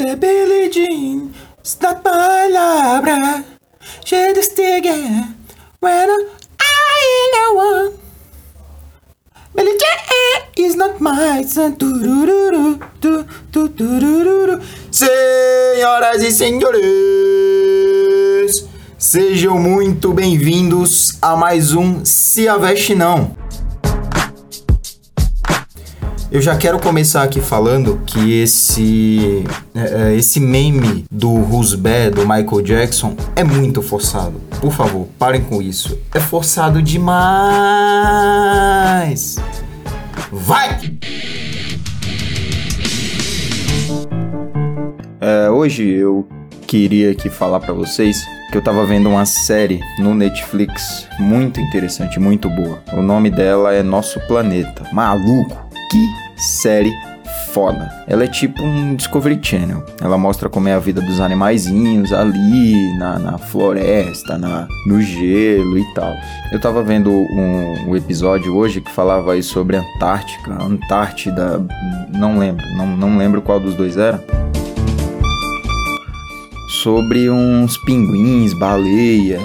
The Billie Jean is not palabra. She just when I am one. Billie Jean is not my son. Senhoras e senhores, sejam muito bem-vindos a mais um Se Aveste Não. Eu já quero começar aqui falando que esse é, é, esse meme do Who's Bad, do Michael Jackson, é muito forçado. Por favor, parem com isso. É forçado demais. Vai! É, hoje eu queria aqui falar para vocês que eu tava vendo uma série no Netflix muito interessante, muito boa. O nome dela é Nosso Planeta. Maluco! Que série foda. Ela é tipo um Discovery Channel. Ela mostra como é a vida dos animaizinhos ali na, na floresta, na, no gelo e tal. Eu tava vendo um, um episódio hoje que falava aí sobre Antártica, Antártida, não lembro, não, não lembro qual dos dois era. Sobre uns pinguins, baleia,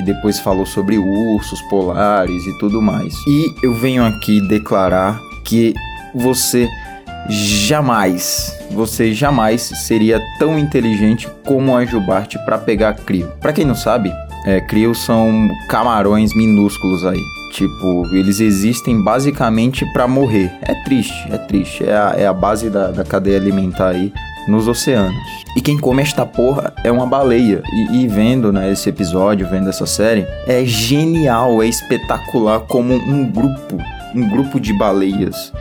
e depois falou sobre ursos polares e tudo mais. E eu venho aqui declarar que você jamais, você jamais seria tão inteligente como a Jubarte para pegar Crio. Para quem não sabe, é, Crio são camarões minúsculos aí. Tipo, eles existem basicamente para morrer. É triste, é triste. É a, é a base da, da cadeia alimentar aí nos oceanos. E quem come esta porra é uma baleia. E, e, vendo né, esse episódio, vendo essa série, é genial, é espetacular como um grupo, um grupo de baleias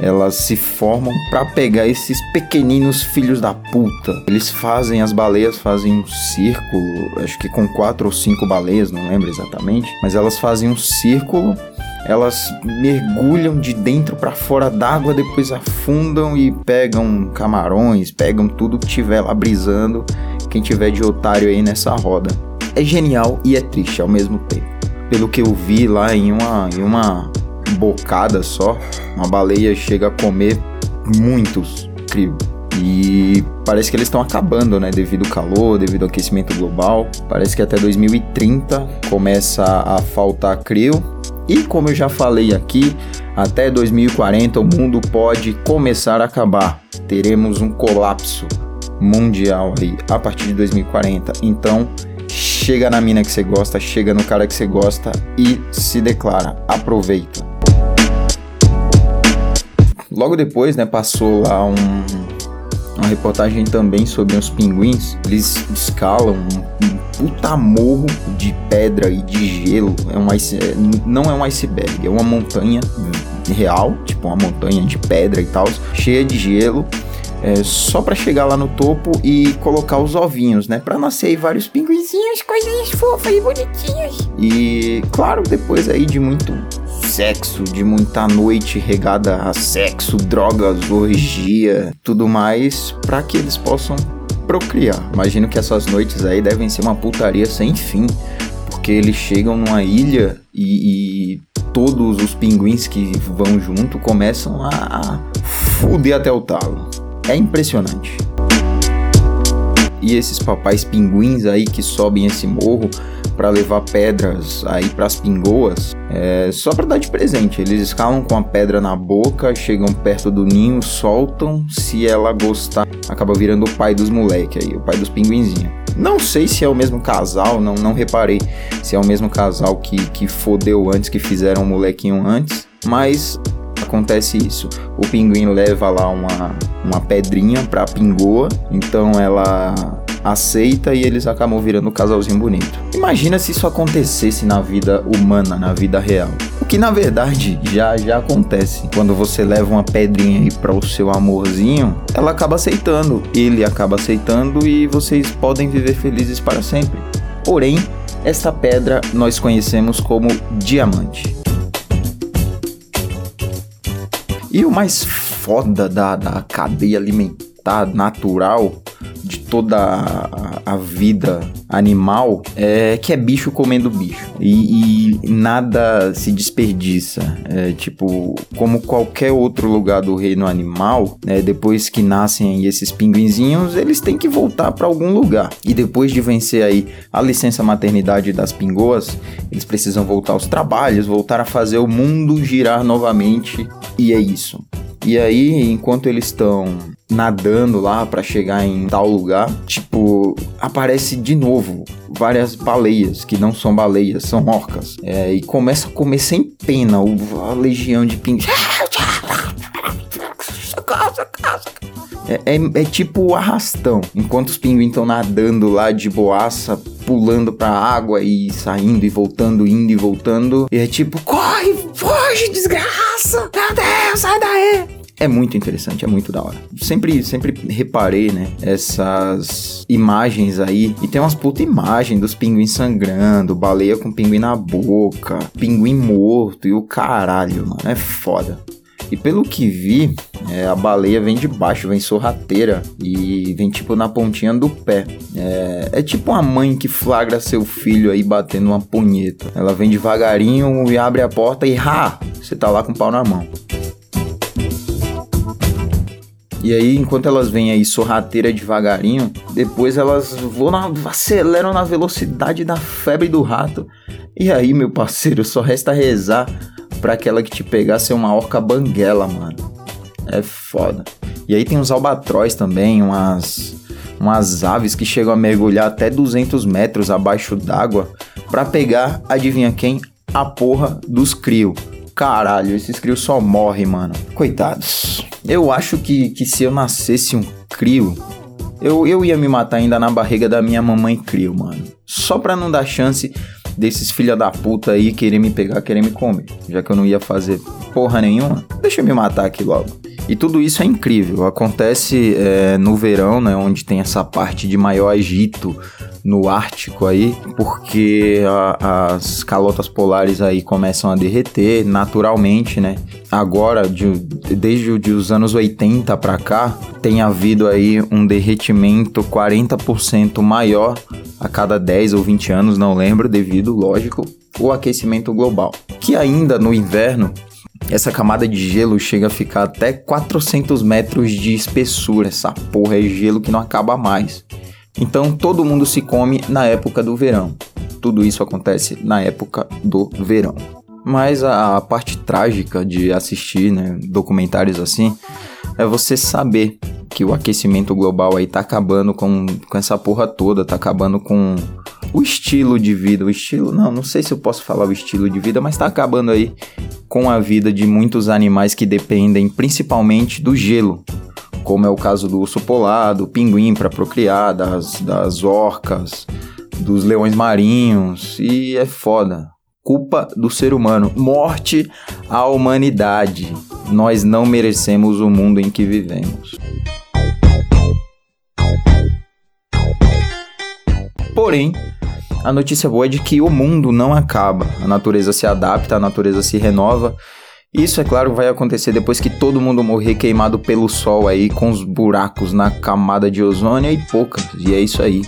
elas se formam para pegar esses pequeninos filhos da puta. Eles fazem, as baleias fazem um círculo, acho que com quatro ou cinco baleias, não lembro exatamente, mas elas fazem um círculo elas mergulham de dentro para fora d'água, depois afundam e pegam camarões, pegam tudo que tiver lá brisando, quem tiver de otário aí nessa roda. É genial e é triste ao mesmo tempo. Pelo que eu vi lá em uma, em uma bocada só, uma baleia chega a comer muitos crio. E parece que eles estão acabando, né? Devido ao calor, devido ao aquecimento global. Parece que até 2030 começa a faltar crio. E como eu já falei aqui, até 2040 o mundo pode começar a acabar. Teremos um colapso mundial aí a partir de 2040. Então, chega na mina que você gosta, chega no cara que você gosta e se declara. Aproveita. Logo depois, né, passou lá um, uma reportagem também sobre os pinguins. Eles escalam um, um puta morro de pedra e de gelo. É um ice, é, não é um iceberg, é uma montanha real, tipo uma montanha de pedra e tal, cheia de gelo. É, só para chegar lá no topo e colocar os ovinhos, né? Para nascer aí vários pinguinzinhos, coisinhas fofas e bonitinhas. E claro, depois aí de muito sexo, de muita noite regada a sexo, drogas, orgia, tudo mais, para que eles possam procriar. Imagino que essas noites aí devem ser uma putaria sem fim, porque eles chegam numa ilha e, e todos os pinguins que vão junto começam a fuder até o talo. É impressionante. E esses papais pinguins aí que sobem esse morro para levar pedras aí para as pingoas, é, só para dar de presente. Eles escalam com a pedra na boca, chegam perto do ninho, soltam. Se ela gostar, acaba virando o pai dos moleque aí, o pai dos pinguinzinhos. Não sei se é o mesmo casal, não, não reparei se é o mesmo casal que, que fodeu antes, que fizeram o molequinho antes, mas acontece isso. O pinguim leva lá uma, uma pedrinha pra pingoa, então ela aceita e eles acabam virando um casalzinho bonito. Imagina se isso acontecesse na vida humana, na vida real. O que na verdade já já acontece. Quando você leva uma pedrinha aí para o seu amorzinho, ela acaba aceitando, ele acaba aceitando e vocês podem viver felizes para sempre. Porém, esta pedra nós conhecemos como diamante. E o mais foda da, da cadeia alimentar natural de toda a, a vida animal é que é bicho comendo bicho. E, e nada se desperdiça. É, tipo, como qualquer outro lugar do reino animal, né, depois que nascem esses pinguinzinhos, eles têm que voltar para algum lugar. E depois de vencer aí a licença maternidade das pingoas, eles precisam voltar aos trabalhos, voltar a fazer o mundo girar novamente. E é isso. E aí, enquanto eles estão nadando lá para chegar em tal lugar, tipo, aparece de novo várias baleias, que não são baleias, são orcas. É, e começa a comer sem pena a legião de pinguins. É, é, é, tipo arrastão. Enquanto os pinguins estão nadando lá de boaça, pulando pra água e saindo e voltando, indo e voltando. E é tipo, corre, foge, desgraça! Meu Deus, sai daí! É muito interessante, é muito da hora. Sempre, sempre reparei, né, essas imagens aí. E tem umas puta imagens dos pinguins sangrando, baleia com pinguim na boca, pinguim morto e o caralho, mano. É foda. E pelo que vi, é, a baleia vem de baixo, vem sorrateira e vem tipo na pontinha do pé. É, é tipo uma mãe que flagra seu filho aí batendo uma punheta. Ela vem devagarinho e abre a porta e ha! Você tá lá com o pau na mão. E aí, enquanto elas vêm aí sorrateira devagarinho, depois elas vão na, aceleram na velocidade da febre do rato. E aí, meu parceiro, só resta rezar pra aquela que te pegar ser uma orca banguela, mano. É foda. E aí tem uns albatróis também, umas umas aves que chegam a mergulhar até 200 metros abaixo d'água para pegar, adivinha quem? A porra dos crios. Caralho, esses crios só morrem, mano. Coitados. Eu acho que, que se eu nascesse um crio, eu, eu ia me matar ainda na barriga da minha mamãe crio, mano. Só pra não dar chance desses filha da puta aí querer me pegar, querer me comer. Já que eu não ia fazer porra nenhuma, deixa eu me matar aqui logo. E tudo isso é incrível. Acontece é, no verão, né, onde tem essa parte de maior agito no Ártico aí, porque a, as calotas polares aí começam a derreter naturalmente, né? Agora, de, desde os anos 80 para cá, tem havido aí um derretimento 40% maior a cada 10 ou 20 anos, não lembro, devido, lógico, o aquecimento global. Que ainda no inverno essa camada de gelo chega a ficar até 400 metros de espessura. Essa porra é gelo que não acaba mais. Então todo mundo se come na época do verão. Tudo isso acontece na época do verão. Mas a, a parte trágica de assistir né, documentários assim é você saber que o aquecimento global aí tá acabando com, com essa porra toda, tá acabando com o estilo de vida, o estilo, não, não sei se eu posso falar o estilo de vida, mas tá acabando aí com a vida de muitos animais que dependem principalmente do gelo, como é o caso do urso polar, do pinguim para procriar, das, das orcas, dos leões marinhos, e é foda. Culpa do ser humano. Morte à humanidade. Nós não merecemos o mundo em que vivemos. Porém, a notícia boa é de que o mundo não acaba. A natureza se adapta, a natureza se renova isso, é claro, vai acontecer depois que todo mundo morrer queimado pelo sol aí, com os buracos na camada de ozônio e poucas. E é isso aí.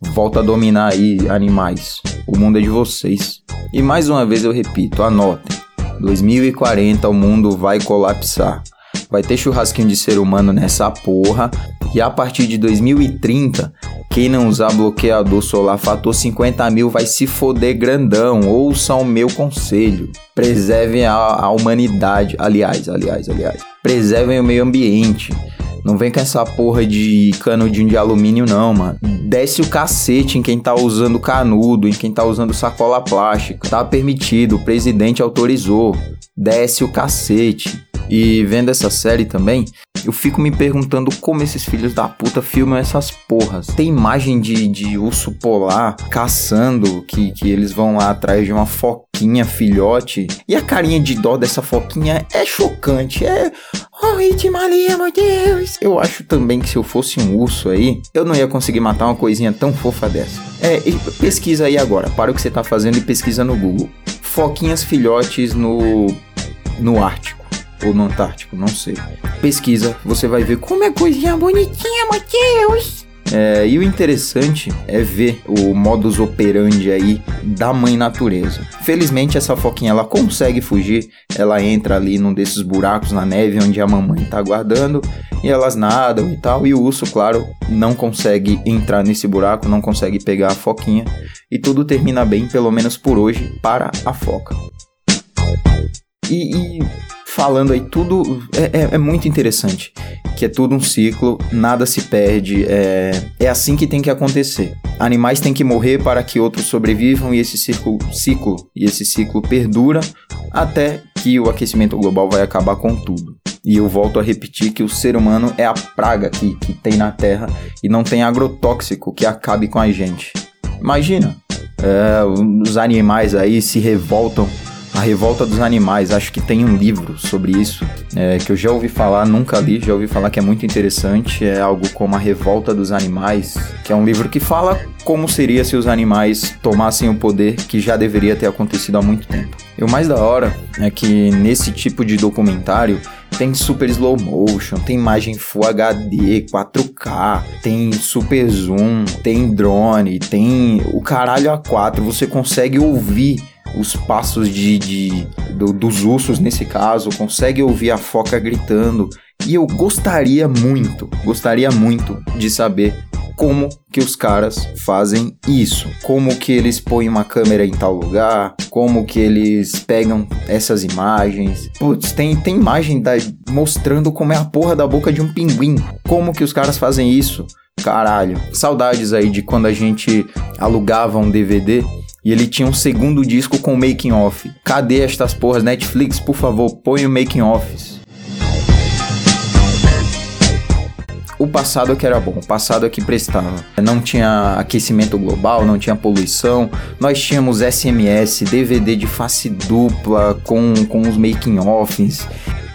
Volta a dominar aí, animais. O mundo é de vocês. E mais uma vez eu repito, anotem. 2040 o mundo vai colapsar. Vai ter churrasquinho de ser humano nessa porra. E a partir de 2030 quem não usar bloqueador solar fator 50 mil vai se foder grandão. Ouçam o meu conselho. Preservem a, a humanidade. Aliás, aliás, aliás. Preservem o meio ambiente. Não vem com essa porra de canudinho de alumínio, não, mano. Desce o cacete em quem tá usando canudo, em quem tá usando sacola plástica. Tá permitido, o presidente autorizou. Desce o cacete. E vendo essa série também, eu fico me perguntando como esses filhos da puta filmam essas porras. Tem imagem de, de urso polar caçando, que, que eles vão lá atrás de uma foquinha filhote. E a carinha de dó dessa foquinha é chocante. É. Oh, Itimalia, meu Deus! Eu acho também que se eu fosse um urso aí, eu não ia conseguir matar uma coisinha tão fofa dessa. É, pesquisa aí agora. Para o que você tá fazendo e pesquisa no Google. Foquinhas filhotes no. no Ártico. Ou no Antártico, não sei. Pesquisa, você vai ver como é coisinha bonitinha, Matheus. É, e o interessante é ver o modus operandi aí da mãe natureza. Felizmente essa foquinha ela consegue fugir, ela entra ali num desses buracos na neve onde a mamãe tá guardando e elas nadam e tal. E o urso, claro, não consegue entrar nesse buraco, não consegue pegar a foquinha e tudo termina bem, pelo menos por hoje, para a foca. E, e falando aí tudo é, é, é, muito interessante, que é tudo um ciclo, nada se perde, é, é assim que tem que acontecer. Animais têm que morrer para que outros sobrevivam e esse ciclo, ciclo e esse ciclo perdura até que o aquecimento global vai acabar com tudo. E eu volto a repetir que o ser humano é a praga que, que tem na Terra e não tem agrotóxico que acabe com a gente. Imagina, é, os animais aí se revoltam a Revolta dos Animais, acho que tem um livro sobre isso, é, que eu já ouvi falar, nunca li, já ouvi falar que é muito interessante. É algo como A Revolta dos Animais, que é um livro que fala como seria se os animais tomassem o poder que já deveria ter acontecido há muito tempo. E o mais da hora é que nesse tipo de documentário tem super slow motion, tem imagem Full HD, 4K, tem super zoom, tem drone, tem o caralho A4, você consegue ouvir os passos de, de do, dos ursos nesse caso, consegue ouvir a foca gritando. E eu gostaria muito, gostaria muito de saber como que os caras fazem isso, como que eles põem uma câmera em tal lugar, como que eles pegam essas imagens. Putz, tem, tem imagem da, mostrando como é a porra da boca de um pinguim. Como que os caras fazem isso? Caralho. Saudades aí de quando a gente alugava um DVD e ele tinha um segundo disco com making off. Cadê estas porras Netflix, por favor, põe o making offs. O passado que era bom, o passado é que prestava. Não tinha aquecimento global, não tinha poluição. Nós tínhamos SMS, DVD de face dupla com, com os making offs.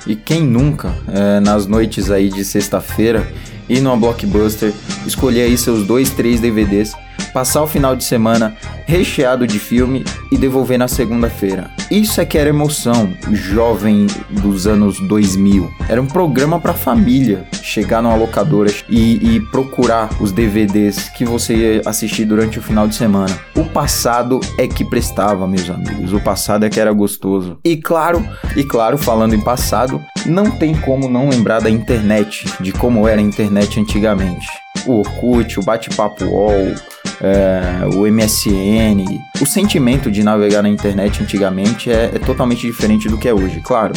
E quem nunca, é, nas noites aí de sexta-feira, ir numa blockbuster, escolher aí seus dois, três DVDs passar o final de semana recheado de filme e devolver na segunda-feira. Isso é que era emoção, jovem dos anos 2000. Era um programa para família, chegar numa locadora e, e, procurar os DVDs que você ia assistir durante o final de semana. O passado é que prestava, meus amigos. O passado é que era gostoso. E claro, e claro, falando em passado, não tem como não lembrar da internet, de como era a internet antigamente. O Orkut, o bate-papo UOL, é, o MSN. O sentimento de navegar na internet antigamente é, é totalmente diferente do que é hoje. Claro,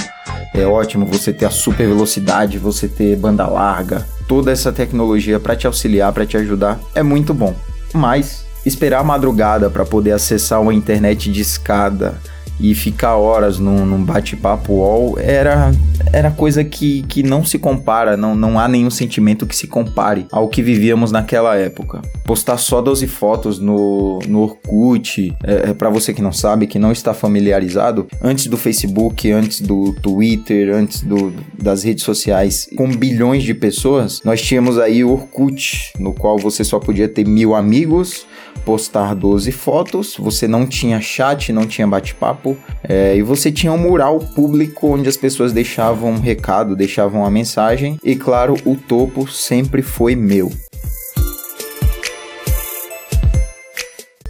é ótimo você ter a super velocidade, você ter banda larga, toda essa tecnologia para te auxiliar, para te ajudar, é muito bom. Mas esperar a madrugada para poder acessar uma internet de escada e ficar horas num, num bate-papo UOL era, era coisa que, que não se compara, não, não há nenhum sentimento que se compare ao que vivíamos naquela época. Postar só 12 fotos no, no Orkut, é, é para você que não sabe, que não está familiarizado, antes do Facebook, antes do Twitter, antes do, das redes sociais, com bilhões de pessoas, nós tínhamos aí o Orkut, no qual você só podia ter mil amigos, postar 12 fotos, você não tinha chat, não tinha bate-papo, é, e você tinha um mural público onde as pessoas deixavam um recado, deixavam uma mensagem, e claro, o topo sempre foi meu.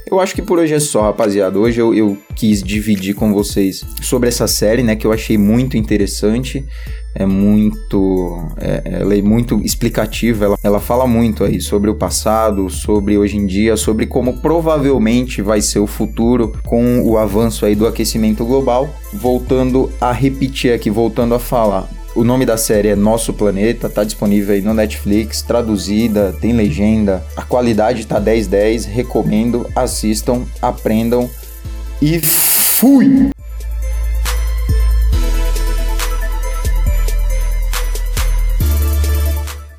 Eu acho que por hoje é só, rapaziada. Hoje eu, eu quis dividir com vocês sobre essa série, né, que eu achei muito interessante é muito é, ela é muito explicativa ela, ela fala muito aí sobre o passado sobre hoje em dia sobre como provavelmente vai ser o futuro com o avanço aí do aquecimento global voltando a repetir aqui voltando a falar o nome da série é Nosso Planeta, tá disponível aí no Netflix, traduzida, tem legenda, a qualidade tá 10-10, recomendo, assistam, aprendam e fui!